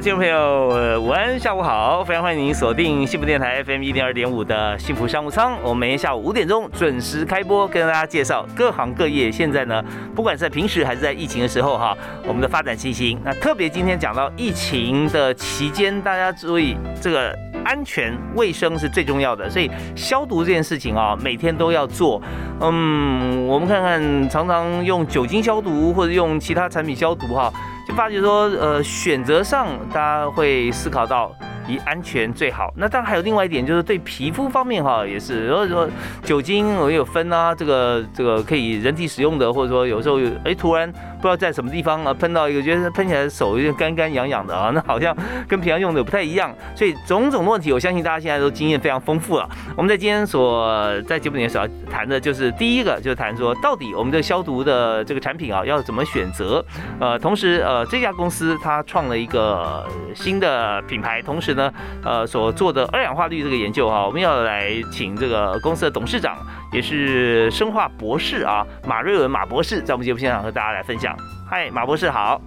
听众朋友，午安，下午好，非常欢迎您锁定幸福电台 FM 一零二点五的幸福商务舱。我们每天下午五点钟准时开播，跟大家介绍各行各业。现在呢，不管是在平时还是在疫情的时候哈，我们的发展情形。那特别今天讲到疫情的期间，大家注意这个安全卫生是最重要的，所以消毒这件事情啊，每天都要做。嗯，我们看看，常常用酒精消毒或者用其他产品消毒哈。就发觉说，呃，选择上大家会思考到以安全最好。那当然还有另外一点，就是对皮肤方面哈，也是，如果说酒精我有分啊，这个这个可以人体使用的，或者说有时候哎突然。不知道在什么地方啊，喷到一个，觉得喷起来手有点干干痒痒的啊，那好像跟平常用的不太一样，所以种种的问题，我相信大家现在都经验非常丰富了。我们在今天所在节目里面所要谈的就是第一个，就是谈说到底我们的消毒的这个产品啊，要怎么选择？呃，同时呃，这家公司它创了一个新的品牌，同时呢，呃，所做的二氧化氯这个研究哈，我们要来请这个公司的董事长。也是生化博士啊，马瑞文马博士在我们节目现场和大家来分享。嗨，马博士好，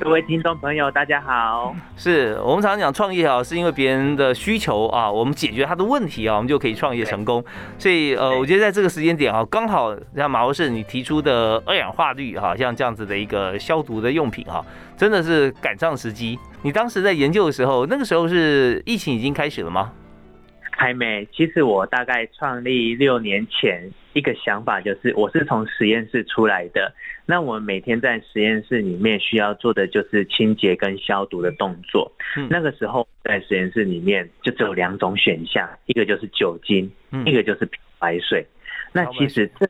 各位听众朋友大家好。是我们常常讲创业啊，是因为别人的需求啊，我们解决他的问题啊，我们就可以创业成功。所以呃，我觉得在这个时间点啊，刚好像马博士你提出的二氧化氯哈，像这样子的一个消毒的用品哈，真的是赶上时机。你当时在研究的时候，那个时候是疫情已经开始了吗？还没，其实我大概创立六年前，一个想法就是，我是从实验室出来的。那我每天在实验室里面需要做的就是清洁跟消毒的动作。那个时候在实验室里面就只有两种选项，一个就是酒精，一个就是漂白水。那其实这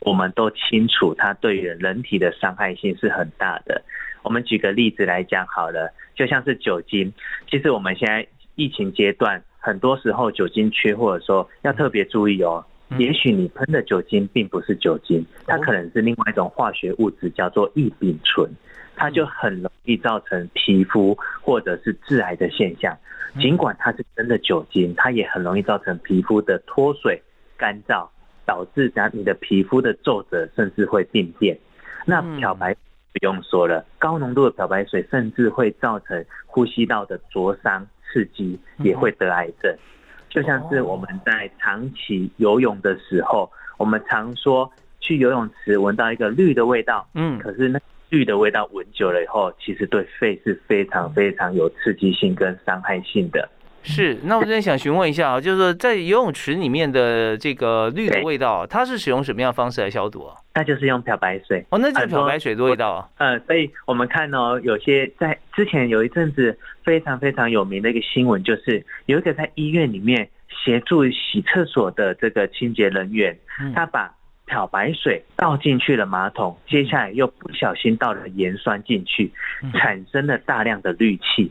我们都清楚，它对于人体的伤害性是很大的。我们举个例子来讲好了，就像是酒精，其实我们现在疫情阶段。很多时候酒精缺货的时候要特别注意哦。也许你喷的酒精并不是酒精，它可能是另外一种化学物质，叫做异丙醇，它就很容易造成皮肤或者是致癌的现象。尽管它是真的酒精，它也很容易造成皮肤的脱水、干燥，导致咱你的皮肤的皱褶甚至会病变。那漂白不用说了，高浓度的漂白水甚至会造成呼吸道的灼伤。刺激也会得癌症，就像是我们在长期游泳的时候，我们常说去游泳池闻到一个绿的味道，嗯，可是那绿的味道闻久了以后，其实对肺是非常非常有刺激性跟伤害性的。是，那我这边想询问一下啊，就是说在游泳池里面的这个氯的味道，它是使用什么样的方式来消毒啊？那就是用漂白水哦，那就是漂白水的味道啊。嗯，所以我们看哦，有些在之前有一阵子非常非常有名的一个新闻，就是有一个在医院里面协助洗厕所的这个清洁人员，他把漂白水倒进去了马桶，接下来又不小心倒了盐酸进去，产生了大量的氯气。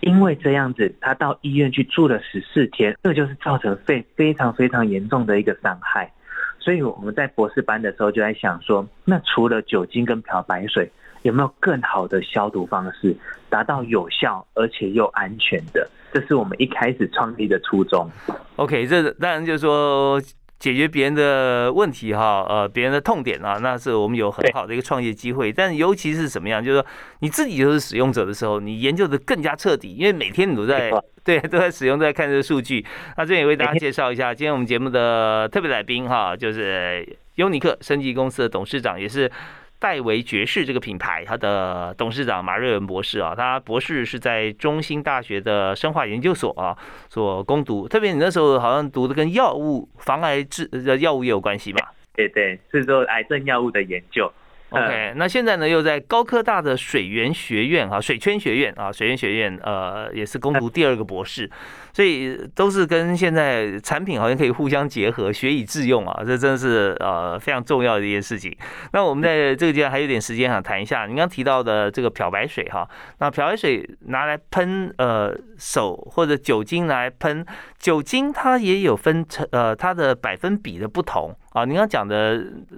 因为这样子，他到医院去住了十四天，这就是造成肺非常非常严重的一个伤害。所以我们在博士班的时候就在想说，那除了酒精跟漂白水，有没有更好的消毒方式，达到有效而且又安全的？这是我们一开始创立的初衷。OK，这当然就是说。解决别人的问题哈，呃，别人的痛点啊，那是我们有很好的一个创业机会。但尤其是什么样，就是说你自己就是使用者的时候，你研究的更加彻底，因为每天你都在对 都在使用，都在看这个数据。那这边也为大家介绍一下，今天我们节目的特别来宾哈，就是优尼克升级公司的董事长，也是。戴维爵士这个品牌，它的董事长马瑞文博士啊，他博士是在中兴大学的生化研究所啊所攻读。特别你那时候好像读的跟药物防癌治的药物也有关系吧？对对，是做癌症药物的研究。OK，那现在呢又在高科大的水源学院啊，水圈学院啊，水源学院呃也是攻读第二个博士。所以都是跟现在产品好像可以互相结合，学以致用啊，这真的是呃非常重要的一件事情。那我们在这个阶段还有点时间想谈一下，你刚提到的这个漂白水哈，那漂白水拿来喷呃手或者酒精来喷，酒精它也有分成呃它的百分比的不同。啊，您刚讲的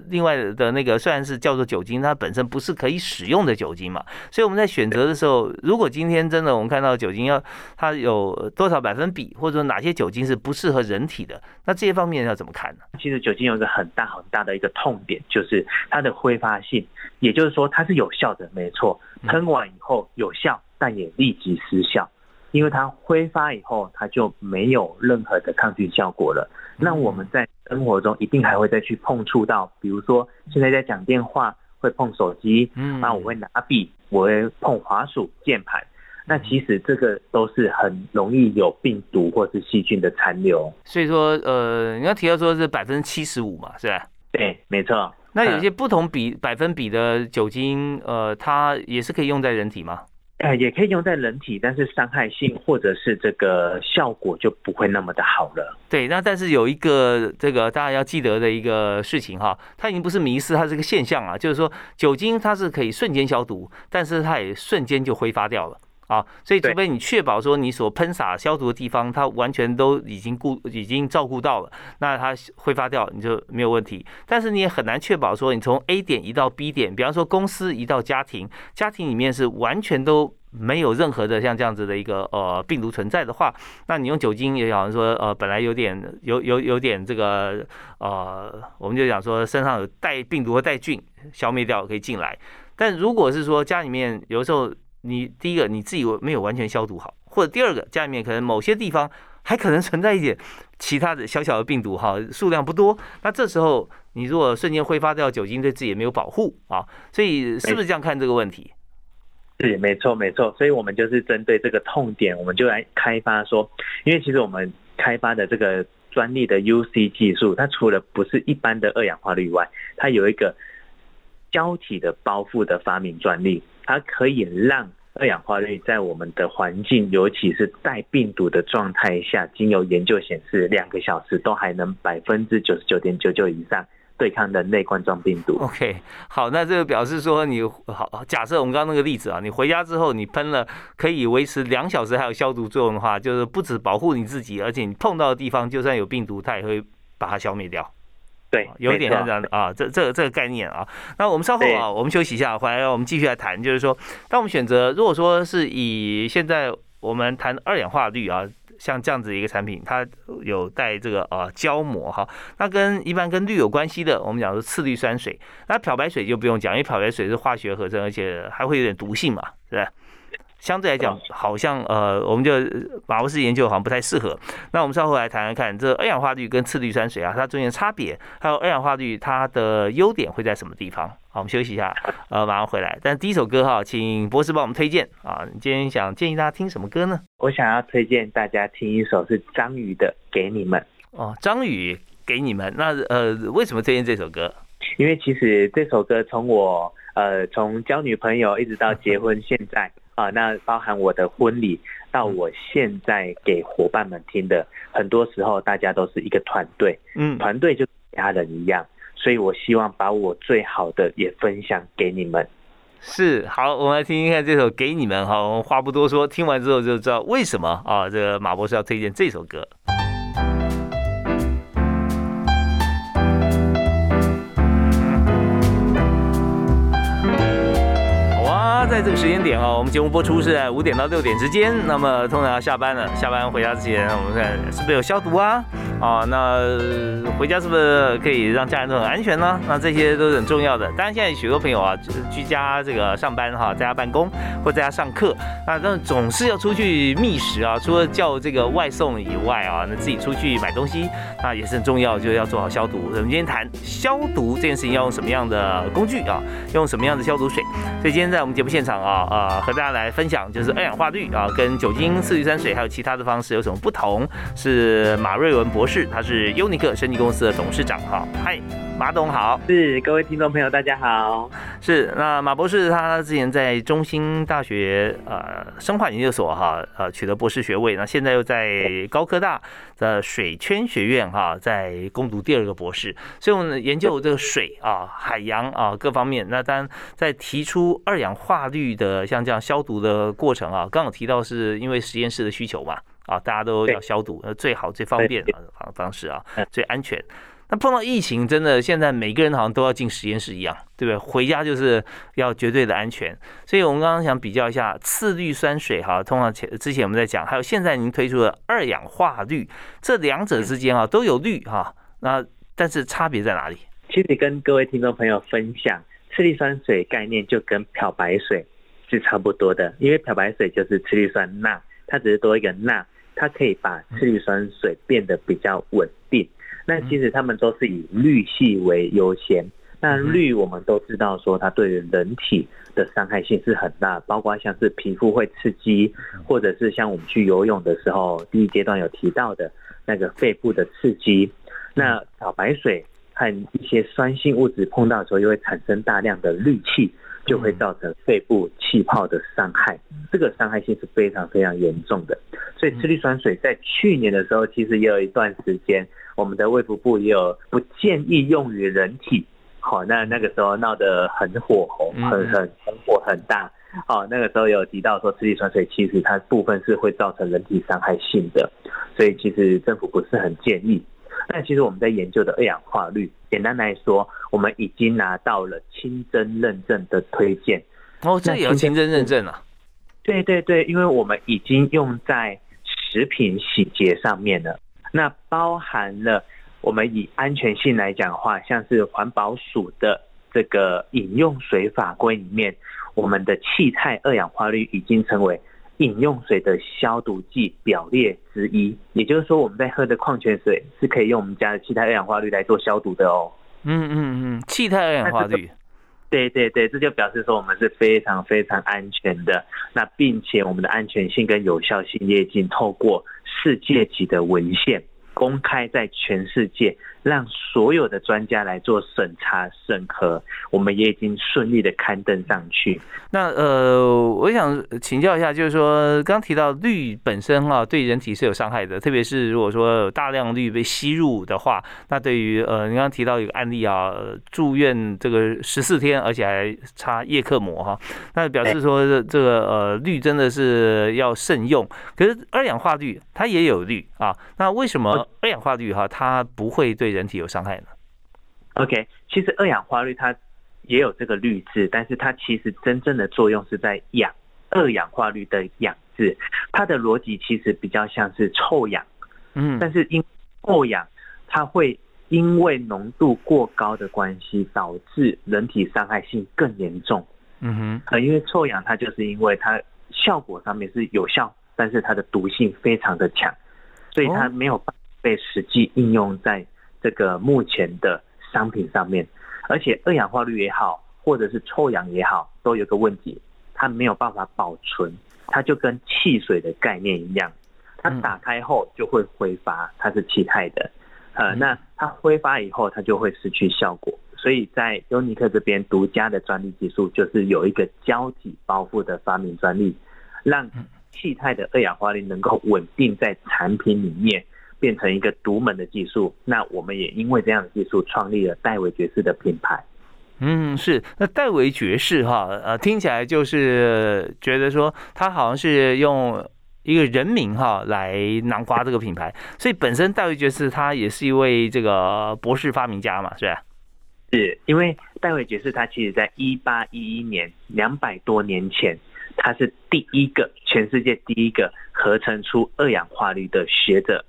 另外的那个虽然是叫做酒精，它本身不是可以使用的酒精嘛，所以我们在选择的时候，如果今天真的我们看到酒精要它有多少百分比，或者说哪些酒精是不适合人体的，那这些方面要怎么看呢？其实酒精有一个很大很大的一个痛点，就是它的挥发性，也就是说它是有效的，没错，喷完以后有效，但也立即失效。因为它挥发以后，它就没有任何的抗菌效果了。那我们在生活中一定还会再去碰触到，比如说现在在讲电话会碰手机，嗯，那我会拿笔，我会碰滑鼠键盘。那其实这个都是很容易有病毒或是细菌的残留。所以说，呃，你要提到说是百分之七十五嘛，是吧？对，没错。那有些不同比百分比的酒精，呃，它也是可以用在人体吗？呃，也可以用在人体，但是伤害性或者是这个效果就不会那么的好了。对，那但是有一个这个大家要记得的一个事情哈，它已经不是迷失，它是个现象啊，就是说酒精它是可以瞬间消毒，但是它也瞬间就挥发掉了啊。所以除非你确保说你所喷洒消毒的地方它完全都已经顾已经照顾到了，那它挥发掉你就没有问题。但是你也很难确保说你从 A 点移到 B 点，比方说公司移到家庭，家庭里面是完全都。没有任何的像这样子的一个呃病毒存在的话，那你用酒精也好像说呃本来有点有有有点这个呃我们就讲说身上有带病毒和带菌消灭掉可以进来，但如果是说家里面有时候你第一个你自己没有完全消毒好，或者第二个家里面可能某些地方还可能存在一点其他的小小的病毒哈数量不多，那这时候你如果瞬间挥发掉酒精对自己也没有保护啊，所以是不是这样看这个问题？是没错没错，所以我们就是针对这个痛点，我们就来开发说，因为其实我们开发的这个专利的 UC 技术，它除了不是一般的二氧化氯外，它有一个胶体的包覆的发明专利，它可以让二氧化氯在我们的环境，尤其是带病毒的状态下，经由研究显示，两个小时都还能百分之九十九点九九以上。对抗人类冠状病毒。OK，好，那这个表示说你好，假设我们刚刚那个例子啊，你回家之后你喷了可以维持两小时还有消毒作用的话，就是不止保护你自己，而且你碰到的地方就算有病毒，它也会把它消灭掉。对，有一点像这样的啊，这这这个概念啊。那我们稍后啊，我们休息一下，回来我们继续来谈，就是说，当我们选择如果说是以现在我们谈二氧化氯啊。像这样子一个产品，它有带这个啊胶膜哈，那跟一般跟氯有关系的，我们讲是次氯酸水。那漂白水就不用讲，因为漂白水是化学合成，而且还会有点毒性嘛，是吧？相对来讲，好像呃，我们就马博士研究好像不太适合。那我们稍后来谈谈看，这二氧化氯跟次氯酸水啊，它中间的差别，还有二氧化氯它的优点会在什么地方？好，我们休息一下，呃，马上回来。但第一首歌哈，请博士帮我们推荐啊。你今天想建议大家听什么歌呢？我想要推荐大家听一首是张宇的《给你们》。哦，张宇给你们。那呃，为什么推荐这首歌？因为其实这首歌从我呃从交女朋友一直到结婚 现在。啊，那包含我的婚礼到我现在给伙伴们听的，很多时候大家都是一个团队，嗯，团队就家人一样，所以我希望把我最好的也分享给你们。是，好，我们来听听看这首《给你们》哈，我们话不多说，听完之后就知道为什么啊，这个马博士要推荐这首歌。这个时间点啊，我们节目播出是在五点到六点之间。那么通常要下班了，下班回家之前，我们看是不是有消毒啊？啊，那回家是不是可以让家人都很安全呢？那这些都是很重要的。当然，现在许多朋友啊，居家这个上班哈，在家办公或在家上课，那但总是要出去觅食啊。除了叫这个外送以外啊，那自己出去买东西，那也是很重要，就要做好消毒。我们今天谈消毒这件事情，要用什么样的工具啊？用什么样的消毒水？所以今天在我们节目现场啊，啊，和大家来分享，就是二氧化氯啊，跟酒精、次氯酸水还有其他的方式有什么不同？是马瑞文博士，他是优尼克生技公司的董事长哈。嗨，马董好。是各位听众朋友，大家好。是，那马博士他之前在中兴大学呃生化研究所哈呃取得博士学位，那现在又在高科大的水圈学院哈在攻读第二个博士，所以我们研究这个水啊、海洋啊各方面。那当然在提出二氧化氯的像这样消毒的过程啊，刚刚提到是因为实验室的需求嘛啊，大家都要消毒，那最好最方便的方方式啊，最安全。那碰到疫情，真的现在每个人好像都要进实验室一样，对不对？回家就是要绝对的安全。所以我们刚刚想比较一下次氯酸水哈，通常前之前我们在讲，还有现在您推出的二氧化氯，这两者之间啊都有氯哈，那但是差别在哪里？其实跟各位听众朋友分享，次氯酸水概念就跟漂白水是差不多的，因为漂白水就是次氯酸钠，它只是多一个钠，它可以把次氯酸水变得比较稳定。那其实他们都是以氯系为优先。那氯我们都知道说它对于人体的伤害性是很大，包括像是皮肤会刺激，或者是像我们去游泳的时候，第一阶段有提到的那个肺部的刺激。那漂白水和一些酸性物质碰到的时候，又会产生大量的氯气，就会造成肺部气泡的伤害。这个伤害性是非常非常严重的。所以次氯酸水在去年的时候，其实也有一段时间。我们的卫福部也有不建议用于人体，好，那那个时候闹得很火红，很很很火很大，好，那个时候有提到说，次氯酸水其实它部分是会造成人体伤害性的，所以其实政府不是很建议。但其实我们在研究的二氧化氯，简单来说，我们已经拿到了清真认证的推荐。哦，这也要清真认证啊？对对对，因为我们已经用在食品洗洁上面了。那包含了我们以安全性来讲的话，像是环保署的这个饮用水法规里面，我们的气态二氧化氯已经成为饮用水的消毒剂表列之一。也就是说，我们在喝的矿泉水是可以用我们家的气态二氧化氯来做消毒的哦。嗯嗯嗯，气态二氧化氯。对对对，这就表示说我们是非常非常安全的。那并且我们的安全性跟有效性也已经透过世界级的文献公开在全世界。让所有的专家来做审查审核，我们也已经顺利的刊登上去。那呃，我想请教一下，就是说刚提到氯本身哈，对人体是有伤害的，特别是如果说有大量氯被吸入的话，那对于呃，你刚刚提到一个案例啊，住院这个十四天，而且还插叶克膜哈，那表示说这个呃氯真的是要慎用。可是二氧化氯它也有氯啊，那为什么二氧化氯哈它不会对人体有伤害呢？OK，其实二氧化氯它也有这个氯字，但是它其实真正的作用是在氧，二氧化氯的氧字，它的逻辑其实比较像是臭氧。嗯，但是因臭氧，它会因为浓度过高的关系，导致人体伤害性更严重。嗯哼，呃，因为臭氧它就是因为它效果上面是有效，但是它的毒性非常的强，所以它没有办法。被实际应用在这个目前的商品上面，而且二氧化氯也好，或者是臭氧也好，都有个问题，它没有办法保存，它就跟汽水的概念一样，它打开后就会挥发，它是气态的，呃，那它挥发以后，它就会失去效果，所以在优尼克这边独家的专利技术，就是有一个胶体包覆的发明专利，让气态的二氧化氯能够稳定在产品里面。变成一个独门的技术，那我们也因为这样的技术创立了戴维爵士的品牌。嗯，是那戴维爵士哈，呃，听起来就是觉得说他好像是用一个人名哈来囊括这个品牌，所以本身戴维爵士他也是一位这个博士发明家嘛，是吧？是因为戴维爵士他其实在一八一一年两百多年前，他是第一个全世界第一个合成出二氧化氯的学者。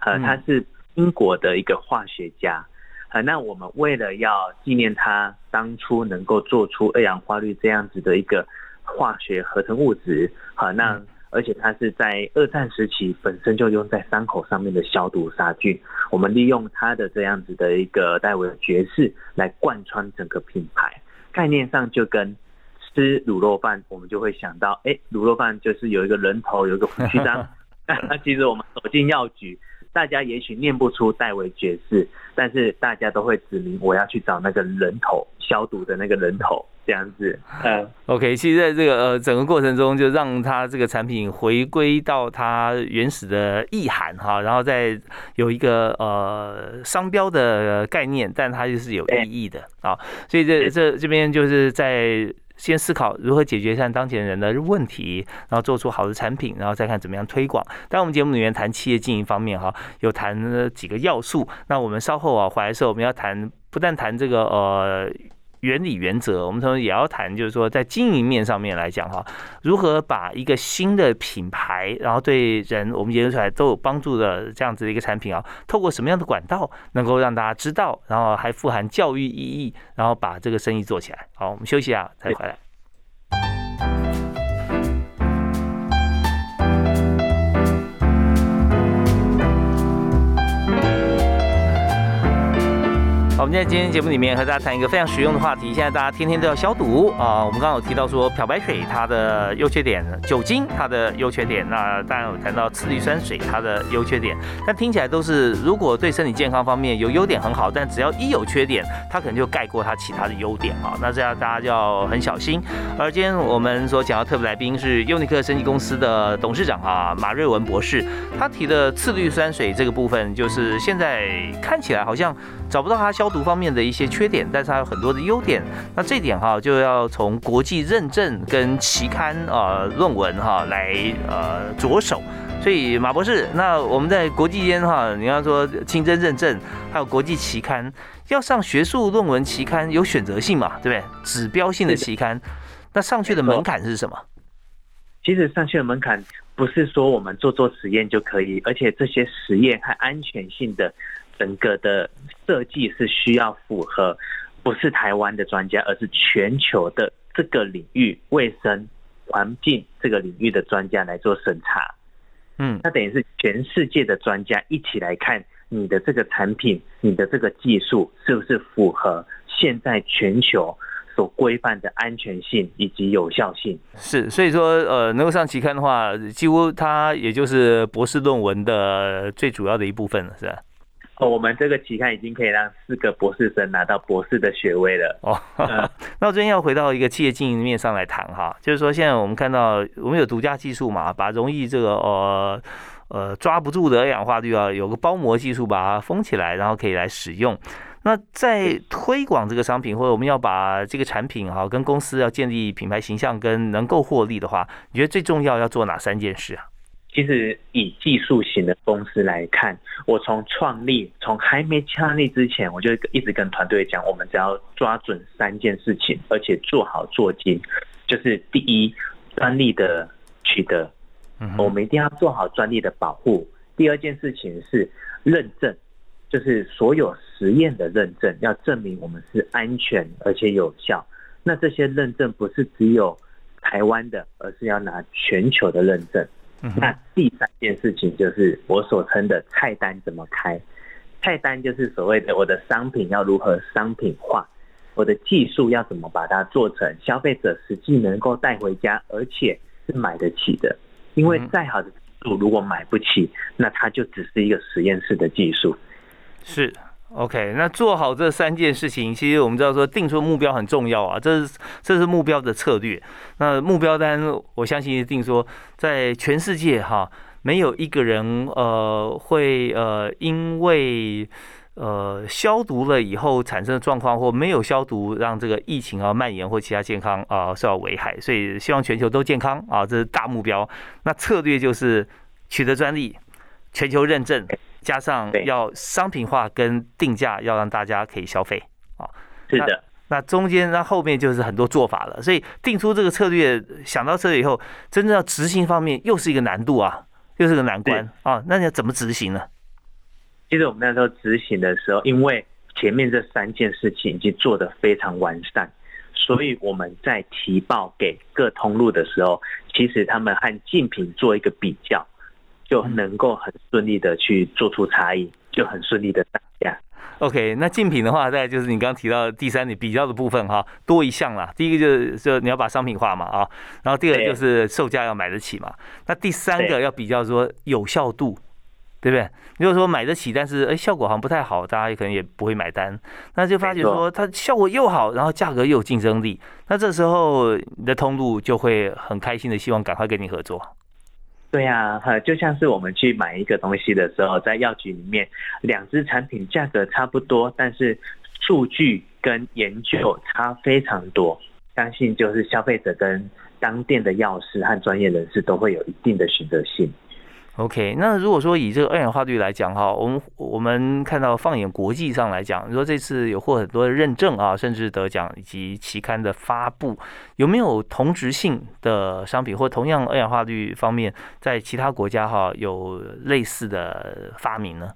呃，他是英国的一个化学家，呃，那我们为了要纪念他当初能够做出二氧化氯这样子的一个化学合成物质，好，那而且它是在二战时期本身就用在伤口上面的消毒杀菌，我们利用它的这样子的一个戴维爵士来贯穿整个品牌，概念上就跟吃卤肉饭，我们就会想到，哎，卤肉饭就是有一个人头，有一个胡须章，那其实我们走进药局。大家也许念不出戴维爵士，但是大家都会指明我要去找那个人头消毒的那个人头。这样子，嗯，OK，其实在这个呃整个过程中，就让它这个产品回归到它原始的意涵哈，然后再有一个呃商标的概念，但它就是有意义的。啊，所以这这这边就是在先思考如何解决像当前人的问题，然后做出好的产品，然后再看怎么样推广。但我们节目里面谈企业经营方面哈，有谈几个要素，那我们稍后啊回来的时候，我们要谈不但谈这个呃。原理原则，我们同时也要谈，就是说在经营面上面来讲哈，如何把一个新的品牌，然后对人我们研究出来都有帮助的这样子的一个产品啊，透过什么样的管道能够让大家知道，然后还富含教育意义，然后把这个生意做起来。好，我们休息一下，再回来。我们在今天节目里面和大家谈一个非常实用的话题。现在大家天天都要消毒啊。我们刚刚有提到说漂白水它的优缺点，酒精它的优缺点。那当然有谈到次氯酸水它的优缺点。但听起来都是如果对身体健康方面有优点很好，但只要一有缺点，它可能就盖过它其他的优点啊。那这样大家就要很小心。而今天我们所讲的特别来宾是优尼克生技公司的董事长啊马瑞文博士。他提的次氯酸水这个部分，就是现在看起来好像找不到它消。毒方面的一些缺点，但是它有很多的优点。那这点哈，就要从国际认证跟期刊啊论文哈来呃着手。所以马博士，那我们在国际间哈，你要说清真认证，还有国际期刊，要上学术论文期刊有选择性嘛，对不对？指标性的期刊，那上去的门槛是什么？其实上去的门槛不是说我们做做实验就可以，而且这些实验和安全性的。整个的设计是需要符合，不是台湾的专家，而是全球的这个领域卫生环境这个领域的专家来做审查。嗯，那等于是全世界的专家一起来看你的这个产品，你的这个技术是不是符合现在全球所规范的安全性以及有效性。是，所以说呃，能够上期刊的话，几乎它也就是博士论文的最主要的一部分了，是吧？我们这个期刊已经可以让四个博士生拿到博士的学位了。哦，那我这边要回到一个企业经营面上来谈哈，就是说现在我们看到我们有独家技术嘛，把容易这个呃呃抓不住的二氧化氯啊，有个包膜技术把它封起来，然后可以来使用。那在推广这个商品，或者我们要把这个产品哈跟公司要建立品牌形象跟能够获利的话，你觉得最重要要做哪三件事啊？其实以技术型的公司来看，我从创立，从还没创立之前，我就一直跟团队讲，我们只要抓准三件事情，而且做好做精。就是第一，专利的取得，我们一定要做好专利的保护。第二件事情是认证，就是所有实验的认证，要证明我们是安全而且有效。那这些认证不是只有台湾的，而是要拿全球的认证。那第三件事情就是我所称的菜单怎么开，菜单就是所谓的我的商品要如何商品化，我的技术要怎么把它做成消费者实际能够带回家，而且是买得起的。因为再好的技术如果买不起，那它就只是一个实验室的技术。是。OK，那做好这三件事情，其实我们知道说定出目标很重要啊，这是这是目标的策略。那目标单，我相信一定说，在全世界哈，没有一个人呃会呃因为呃消毒了以后产生的状况，或没有消毒让这个疫情啊蔓延或其他健康啊受到危害。所以希望全球都健康啊，这是大目标。那策略就是取得专利，全球认证。加上要商品化跟定价，要让大家可以消费啊。是的，那中间那后面就是很多做法了。所以定出这个策略，想到策略以后，真正要执行方面又是一个难度啊，又是个难关啊。那你要怎么执行呢？其实我们那时候执行的时候，因为前面这三件事情已经做得非常完善，所以我们在提报给各通路的时候，其实他们和竞品做一个比较。就能够很顺利的去做出差异，就很顺利的打架。OK，那竞品的话，再就是你刚刚提到的第三点比较的部分哈，多一项啦。第一个就是就你要把商品化嘛啊，然后第二个就是售价要买得起嘛。那第三个要比较说有效度对不对？如果说买得起，但是哎效果好像不太好，大家也可能也不会买单。那就发觉说它效果又好，然后价格又有竞争力，那这时候你的通路就会很开心的希望赶快跟你合作。对呀，哈，就像是我们去买一个东西的时候，在药局里面，两只产品价格差不多，但是数据跟研究差非常多，相信就是消费者跟当店的药师和专业人士都会有一定的选择性。OK，那如果说以这个二氧化氯来讲哈，我们我们看到放眼国际上来讲，你说这次有获很多的认证啊，甚至得奖以及期刊的发布，有没有同质性的商品或同样二氧化氯方面，在其他国家哈有类似的发明呢？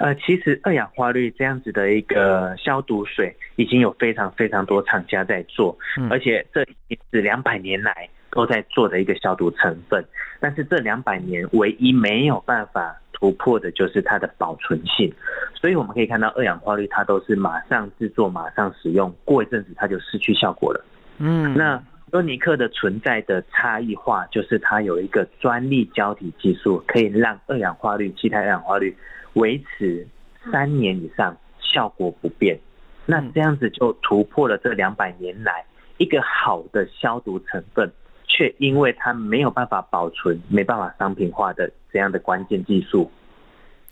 呃，其实二氧化氯这样子的一个消毒水，已经有非常非常多厂家在做，而且这已经是两百年来。都在做的一个消毒成分，但是这两百年唯一没有办法突破的就是它的保存性，所以我们可以看到二氧化氯它都是马上制作、马上使用，过一阵子它就失去效果了。嗯，那多尼克的存在的差异化就是它有一个专利胶体技术，可以让二氧化氯、气态二氧化氯维持三年以上效果不变，那这样子就突破了这两百年来一个好的消毒成分。却因为它没有办法保存、没办法商品化的这样的关键技术。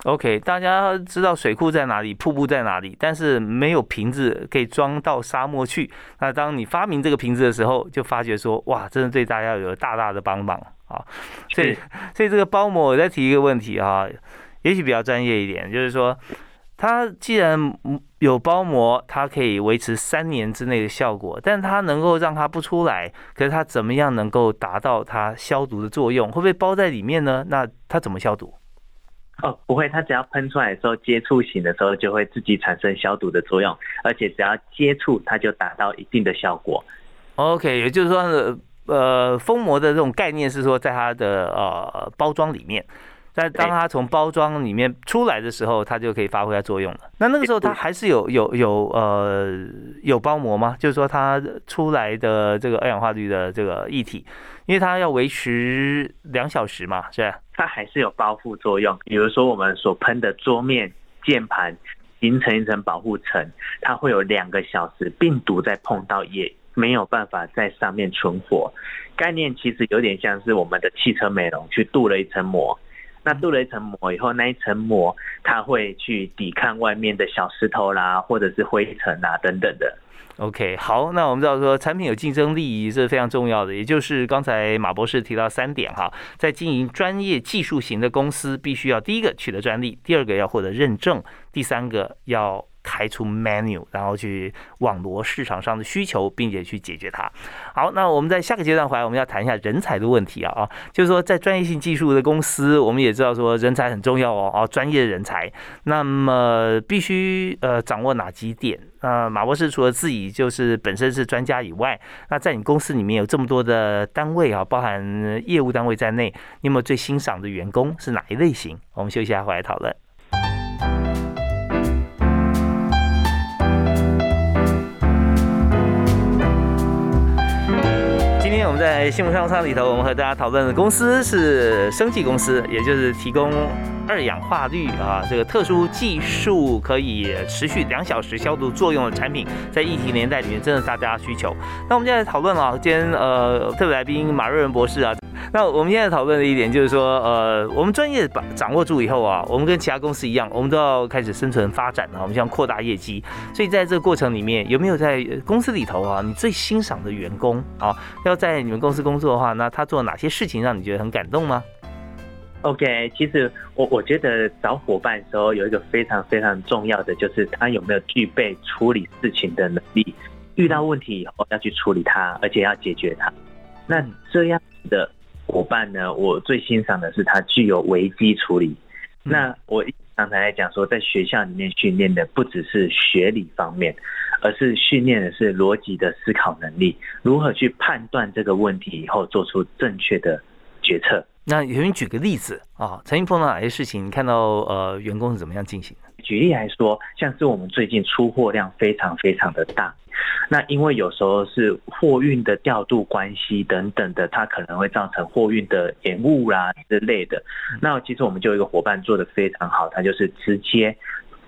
OK，大家知道水库在哪里、瀑布在哪里，但是没有瓶子可以装到沙漠去。那当你发明这个瓶子的时候，就发觉说，哇，真的对大家有大大的帮忙啊！所以，所以这个包膜，我再提一个问题啊，也许比较专业一点，就是说。它既然有包膜，它可以维持三年之内的效果，但它能够让它不出来，可是它怎么样能够达到它消毒的作用？会不会包在里面呢？那它怎么消毒？哦，不会，它只要喷出来的时候，接触型的时候就会自己产生消毒的作用，而且只要接触，它就达到一定的效果。OK，也就是说，呃，封膜的这种概念是说，在它的呃包装里面。但当它从包装里面出来的时候，它就可以发挥它作用了。那那个时候它还是有有有呃有包膜吗？就是说它出来的这个二氧化氯的这个液体，因为它要维持两小时嘛，是吧？它还是有包覆作用。比如说我们所喷的桌面、键盘形成一层保护层，它会有两个小时，病毒在碰到也没有办法在上面存活。概念其实有点像是我们的汽车美容去镀了一层膜。那镀了一层膜以后，那一层膜它会去抵抗外面的小石头啦，或者是灰尘啊等等的。OK，好，那我们知道说产品有竞争力是非常重要的，也就是刚才马博士提到三点哈，在经营专业技术型的公司，必须要第一个取得专利，第二个要获得认证，第三个要。开出 menu，然后去网罗市场上的需求，并且去解决它。好，那我们在下个阶段回来，我们要谈一下人才的问题啊啊，就是说在专业性技术的公司，我们也知道说人才很重要哦哦，专业人才，那么必须呃掌握哪几点？呃，马博士除了自己就是本身是专家以外，那在你公司里面有这么多的单位啊，包含业务单位在内，你有没有最欣赏的员工是哪一类型？我们休息一下，回来讨论。今天我们在新闻商场里头，我们和大家讨论的公司是生技公司，也就是提供二氧化氯啊这个特殊技术可以持续两小时消毒作用的产品，在疫情年代里面真的大家需求。那我们现在讨论了，今天呃特别来宾马瑞文博士啊。那我们现在讨论的一点就是说，呃，我们专业把掌握住以后啊，我们跟其他公司一样，我们都要开始生存发展啊，我们想扩大业绩。所以在这个过程里面，有没有在公司里头啊，你最欣赏的员工啊，要在你们公司工作的话，那他做哪些事情让你觉得很感动吗？OK，其实我我觉得找伙伴的时候有一个非常非常重要的，就是他有没有具备处理事情的能力，遇到问题以后要去处理它，而且要解决它。那这样的。伙伴呢？我最欣赏的是他具有危机处理。那我刚才在讲说，在学校里面训练的不只是学理方面，而是训练的是逻辑的思考能力，如何去判断这个问题以后做出正确的决策。那有人举个例子啊，曾经碰到哪些事情？你看到呃员工是怎么样进行的？举例来说，像是我们最近出货量非常非常的大，那因为有时候是货运的调度关系等等的，它可能会造成货运的延误啦之类的。那其实我们就有一个伙伴做的非常好，他就是直接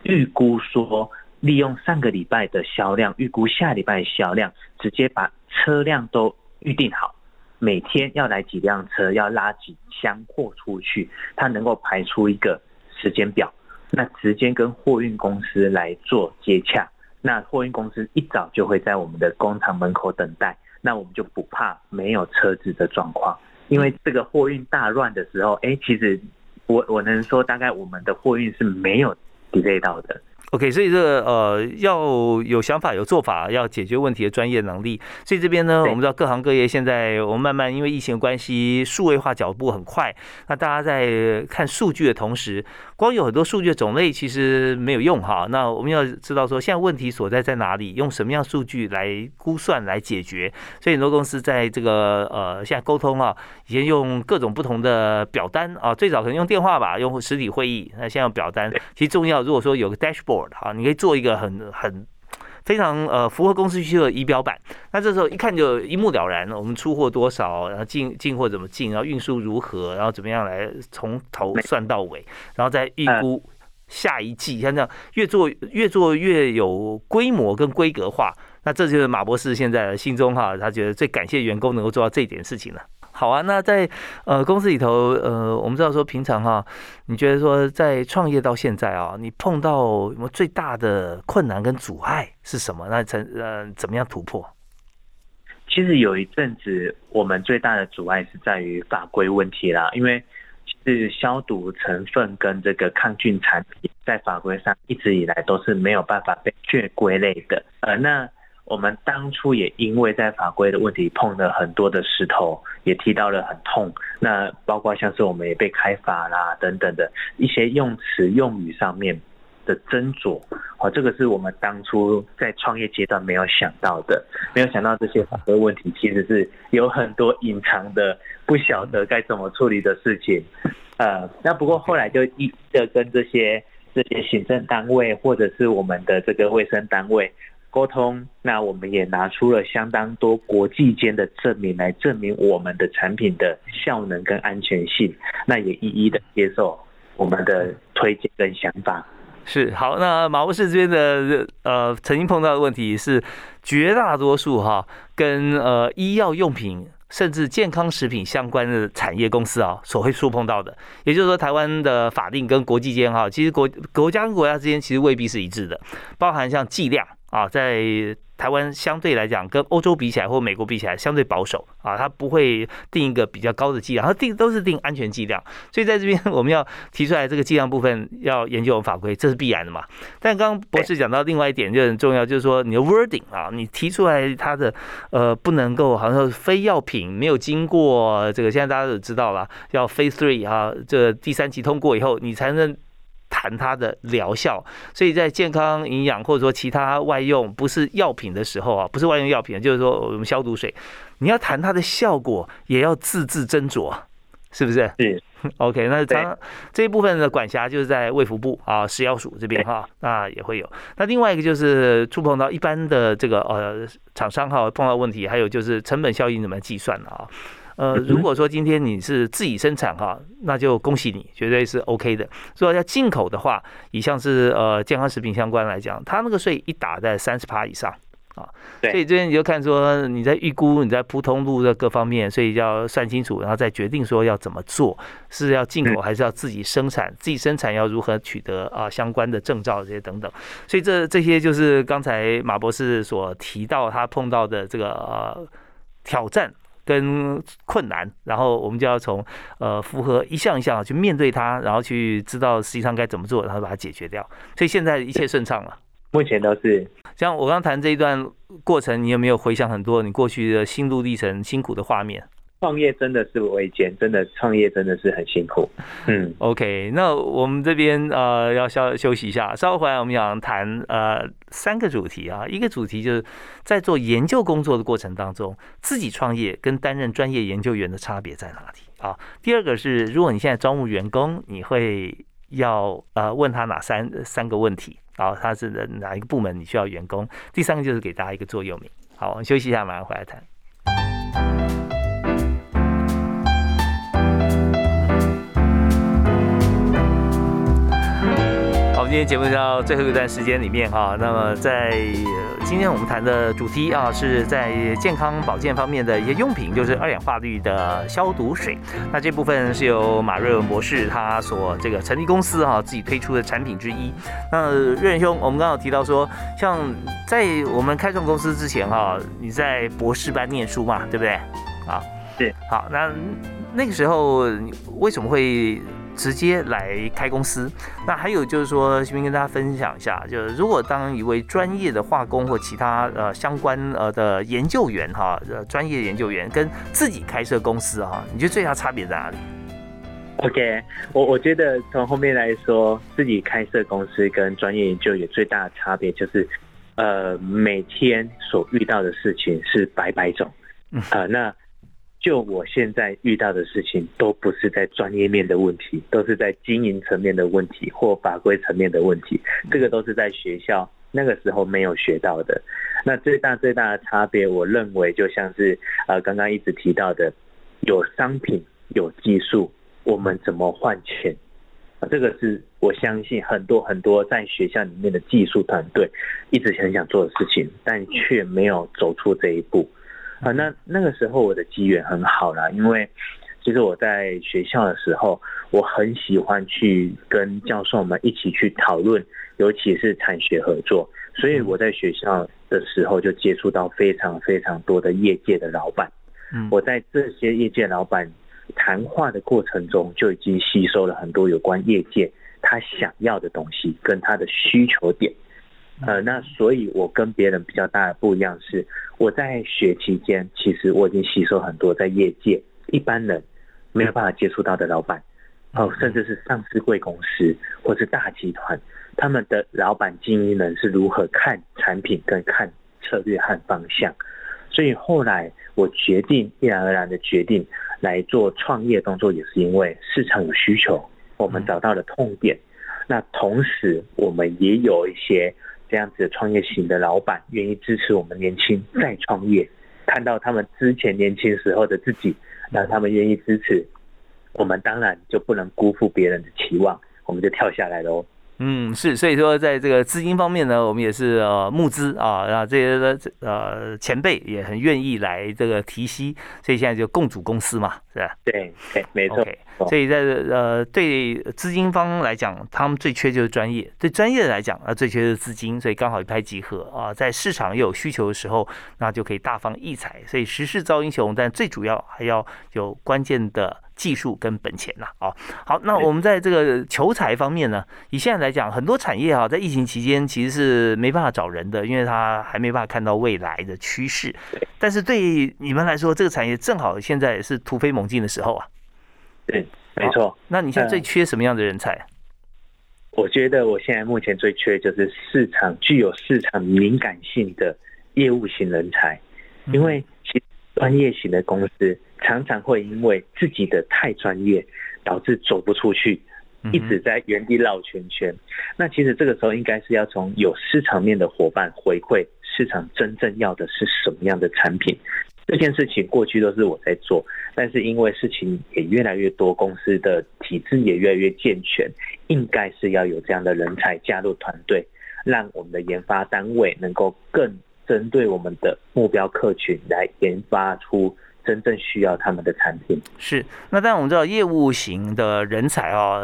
预估说，利用上个礼拜的销量，预估下礼拜销量，直接把车辆都预定好，每天要来几辆车，要拉几箱货出去，他能够排出一个时间表。那直接跟货运公司来做接洽，那货运公司一早就会在我们的工厂门口等待，那我们就不怕没有车子的状况，因为这个货运大乱的时候，哎，其实我我能说，大概我们的货运是没有 delay 到的。OK，所以这个呃要有想法、有做法，要解决问题的专业能力。所以这边呢，我们知道各行各业现在我们慢慢因为疫情的关系，数位化脚步很快。那大家在看数据的同时，光有很多数据的种类其实没有用哈。那我们要知道说现在问题所在在哪里，用什么样数据来估算来解决。所以很多公司在这个呃现在沟通啊，以前用各种不同的表单啊，最早可能用电话吧，用实体会议，那现在用表单。其实重要，如果说有个 dashboard。好，你可以做一个很很非常呃符合公司需求的仪表板，那这时候一看就一目了然了。我们出货多少，然后进进货怎么进，然后运输如何，然后怎么样来从头算到尾，然后再预估下一季，像这样越做越做越有规模跟规格化。那这就是马博士现在心中哈，他觉得最感谢员工能够做到这一点事情了。好啊，那在呃公司里头，呃，我们知道说平常哈，你觉得说在创业到现在啊，你碰到什么最大的困难跟阻碍是什么？那成呃怎么样突破？其实有一阵子，我们最大的阻碍是在于法规问题啦，因为是消毒成分跟这个抗菌产品在法规上一直以来都是没有办法被确归类的，呃，那。我们当初也因为在法规的问题碰了很多的石头，也提到了很痛。那包括像是我们也被开罚啦等等的一些用词用语上面的斟酌，哦，这个是我们当初在创业阶段没有想到的，没有想到这些法规问题其实是有很多隐藏的，不晓得该怎么处理的事情。呃，那不过后来就一的跟这些这些行政单位或者是我们的这个卫生单位。沟通，那我们也拿出了相当多国际间的证明来证明我们的产品的效能跟安全性，那也一一的接受我们的推荐跟想法。是好，那马博士这边的呃曾经碰到的问题是，绝大多数哈跟呃医药用品甚至健康食品相关的产业公司啊所会触碰到的，也就是说台湾的法定跟国际间哈，其实国国家跟国家之间其实未必是一致的，包含像剂量。啊，在台湾相对来讲，跟欧洲比起来，或美国比起来，相对保守啊，它不会定一个比较高的剂量，它定都是定安全剂量。所以在这边 我们要提出来这个剂量部分，要研究法规，这是必然的嘛。但刚刚博士讲到另外一点就很重要，就是说你的 wording 啊，你提出来它的呃不能够好像非药品没有经过这个，现在大家都知道了，要 phase three 啊，这第三期通过以后，你才能。谈它的疗效，所以在健康营养或者说其他外用不是药品的时候啊，不是外用药品，就是说我们消毒水，你要谈它的效果，也要字字斟酌，是不是？是。OK，那常这一部分的管辖就是在卫福部啊，食药署这边哈，那也会有。那另外一个就是触碰到一般的这个呃厂商哈碰到问题，还有就是成本效应怎么计算啊？呃，如果说今天你是自己生产哈，那就恭喜你，绝对是 OK 的。如果要进口的话，以像是呃健康食品相关来讲，它那个税一打在三十趴以上啊。所以这边你就看说你在预估你在铺通路的各方面，所以要算清楚，然后再决定说要怎么做，是要进口还是要自己生产？自己生产要如何取得啊相关的证照这些等等。所以这这些就是刚才马博士所提到他碰到的这个呃挑战。跟困难，然后我们就要从呃符合一项一项去面对它，然后去知道实际上该怎么做，然后把它解决掉。所以现在一切顺畅了。目前都是。像我刚谈这一段过程，你有没有回想很多你过去的心路历程、辛苦的画面？创业真的是维艰，真的创业真的是很辛苦。嗯，OK，那我们这边呃要稍休息一下，稍后回来我们想谈呃三个主题啊，一个主题就是在做研究工作的过程当中，自己创业跟担任专业研究员的差别在哪里啊？第二个是如果你现在招募员工，你会要呃问他哪三三个问题，然后他是哪一个部门你需要员工，第三个就是给大家一个座右铭。好，我们休息一下，马上回来谈。今天节目到最后一段时间里面哈，那么在今天我们谈的主题啊，是在健康保健方面的一些用品，就是二氧化氯的消毒水。那这部分是由马瑞文博士他所这个成立公司哈，自己推出的产品之一。那瑞仁兄，我们刚刚提到说，像在我们开创公司之前哈，你在博士班念书嘛，对不对？啊，对。好，那那个时候为什么会？直接来开公司，那还有就是说，先跟大家分享一下，就是如果当一位专业的化工或其他呃相关呃的研究员哈，呃专业研究员跟自己开设公司哈，你觉得最大差别在哪里？OK，我我觉得从后面来说，自己开设公司跟专业研究员最大的差别就是，呃，每天所遇到的事情是百百种，啊，那。就我现在遇到的事情，都不是在专业面的问题，都是在经营层面的问题或法规层面的问题。这个都是在学校那个时候没有学到的。那最大最大的差别，我认为就像是呃刚刚一直提到的，有商品有技术，我们怎么换钱？啊，这个是我相信很多很多在学校里面的技术团队一直很想做的事情，但却没有走出这一步。啊，那那个时候我的机缘很好啦，因为其实我在学校的时候，我很喜欢去跟教授们一起去讨论，尤其是产学合作，所以我在学校的时候就接触到非常非常多的业界的老板。嗯，我在这些业界老板谈话的过程中，就已经吸收了很多有关业界他想要的东西跟他的需求点。呃，那所以，我跟别人比较大的不一样是，我在学期间，其实我已经吸收很多在业界一般人没有办法接触到的老板，哦，甚至是上市贵公司或是大集团，他们的老板精英人是如何看产品跟看策略和方向。所以后来我决定，毅然而然的决定来做创业动作，也是因为市场有需求，我们找到了痛点。那同时，我们也有一些。这样子创业型的老板愿意支持我们年轻再创业，看到他们之前年轻时候的自己，那他们愿意支持我们，当然就不能辜负别人的期望，我们就跳下来喽。嗯，是，所以说在这个资金方面呢，我们也是呃募资啊，然后这些的呃前辈也很愿意来这个提息，所以现在就共组公司嘛，是吧？对，对，没错。所以在呃对资金方来讲，他们最缺就是专业；对专业来讲啊，最缺是资金，所以刚好一拍即合啊，在市场又有需求的时候，那就可以大放异彩。所以时势造英雄，但最主要还要有关键的。技术跟本钱呐，哦，好，那我们在这个求财方面呢，以现在来讲，很多产业啊，在疫情期间其实是没办法找人的，因为他还没办法看到未来的趋势。但是对你们来说，这个产业正好现在是突飞猛进的时候啊。对，没错。那你现在最缺什么样的人才？我觉得我现在目前最缺就是市场具有市场敏感性的业务型人才，因为其专业型的公司。常常会因为自己的太专业，导致走不出去，一直在原地绕圈圈。那其实这个时候应该是要从有市场面的伙伴回馈市场真正要的是什么样的产品。这件事情过去都是我在做，但是因为事情也越来越多，公司的体制也越来越健全，应该是要有这样的人才加入团队，让我们的研发单位能够更针对我们的目标客群来研发出。真正需要他们的产品是那，但我们知道业务型的人才啊，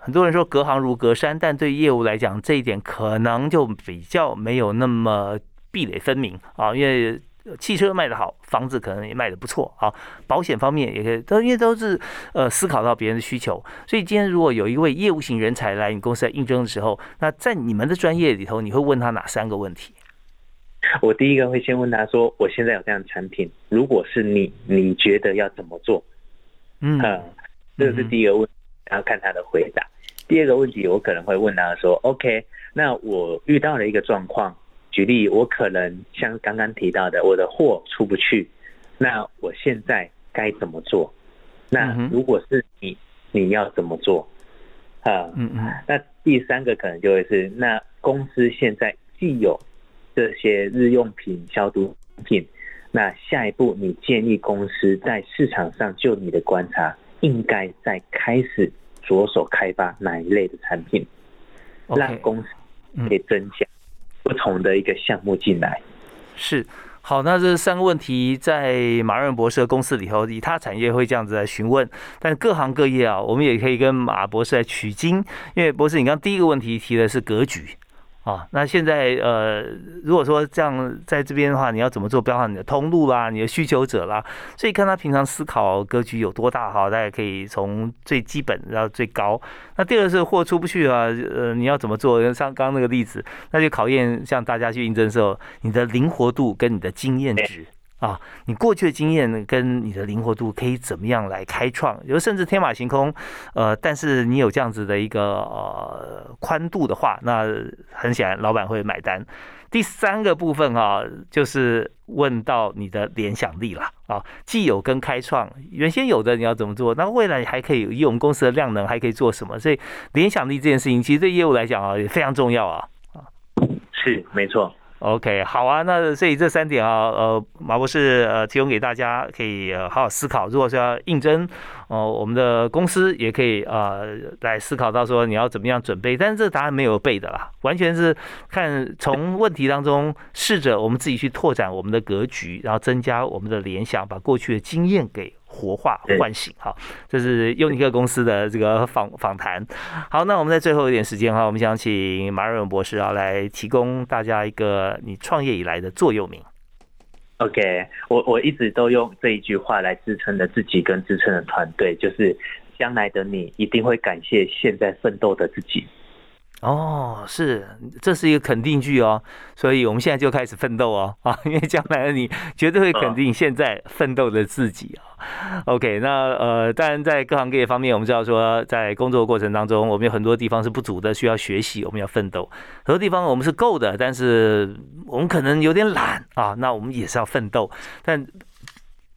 很多人说隔行如隔山，但对业务来讲，这一点可能就比较没有那么壁垒分明啊。因为汽车卖得好，房子可能也卖得不错啊，保险方面也可以，都因为都是呃思考到别人的需求。所以今天如果有一位业务型人才来你公司来应征的时候，那在你们的专业里头，你会问他哪三个问题？我第一个会先问他说：“我现在有这样的产品，如果是你，你觉得要怎么做？”嗯，这是第一个问，然后看他的回答。第二个问题，我可能会问他说：“OK，那我遇到了一个状况，举例，我可能像刚刚提到的，我的货出不去，那我现在该怎么做？那如果是你，你要怎么做？”啊，嗯嗯，那第三个可能就会是，那公司现在既有这些日用品、消毒品，那下一步你建议公司在市场上，就你的观察，应该在开始着手开发哪一类的产品，让公司嗯可以增加不同的一个项目进来。是。好，那这三个问题在马润博士的公司里头，以他产业会这样子来询问，但各行各业啊，我们也可以跟马博士来取经，因为博士，你刚刚第一个问题提的是格局啊，那现在呃，如果说这样在这边的话，你要怎么做？包含你的通路啦，你的需求者啦，所以看他平常思考格局有多大哈，大家可以从最基本到最高。那第二个是货出不去啊，呃，你要怎么做？像刚刚那个例子，那就考验像大家去应征的时候，你的灵活度跟你的经验值。啊，你过去的经验跟你的灵活度可以怎么样来开创？有甚至天马行空，呃，但是你有这样子的一个呃宽度的话，那很显然老板会买单。第三个部分啊，就是问到你的联想力啦啊，既有跟开创，原先有的你要怎么做？那未来还可以以我们公司的量能还可以做什么？所以联想力这件事情，其实对业务来讲啊也非常重要啊。是，没错。OK，好啊，那所以这三点啊，呃，马博士呃提供给大家，可以好好思考。如果是要应征，哦、我们的公司也可以呃来思考到说你要怎么样准备。但是这个答案没有背的啦，完全是看从问题当中试着我们自己去拓展我们的格局，然后增加我们的联想，把过去的经验给活化唤醒。哈，这是优尼克公司的这个访访谈。好，那我们在最后一点时间哈，我们想请马瑞文博士啊来提供大家一个你创业以来的座右铭。OK，我我一直都用这一句话来支撑着自己跟支撑的团队，就是将来的你一定会感谢现在奋斗的自己。哦，是，这是一个肯定句哦，所以我们现在就开始奋斗哦，啊，因为将来的你绝对会肯定现在奋斗的自己啊。OK，那呃，当然在各行各业方面，我们知道说，在工作过程当中，我们有很多地方是不足的，需要学习，我们要奋斗；很多地方我们是够的，但是我们可能有点懒啊，那我们也是要奋斗，但。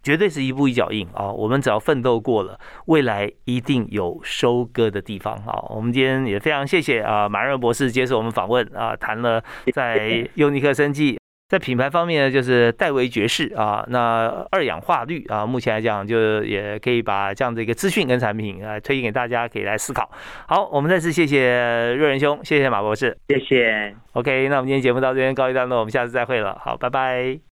绝对是一步一脚印啊！我们只要奋斗过了，未来一定有收割的地方啊！我们今天也非常谢谢啊马润博士接受我们访问啊，谈了在优尼克生技在品牌方面呢，就是戴维爵士啊，那二氧化氯啊，目前来讲就也可以把这样的一个资讯跟产品啊推荐给大家，可以来思考。好，我们再次谢谢瑞仁兄，谢谢马博士。谢谢。OK，那我们今天节目到这边告一段落，我们下次再会了。好，拜拜。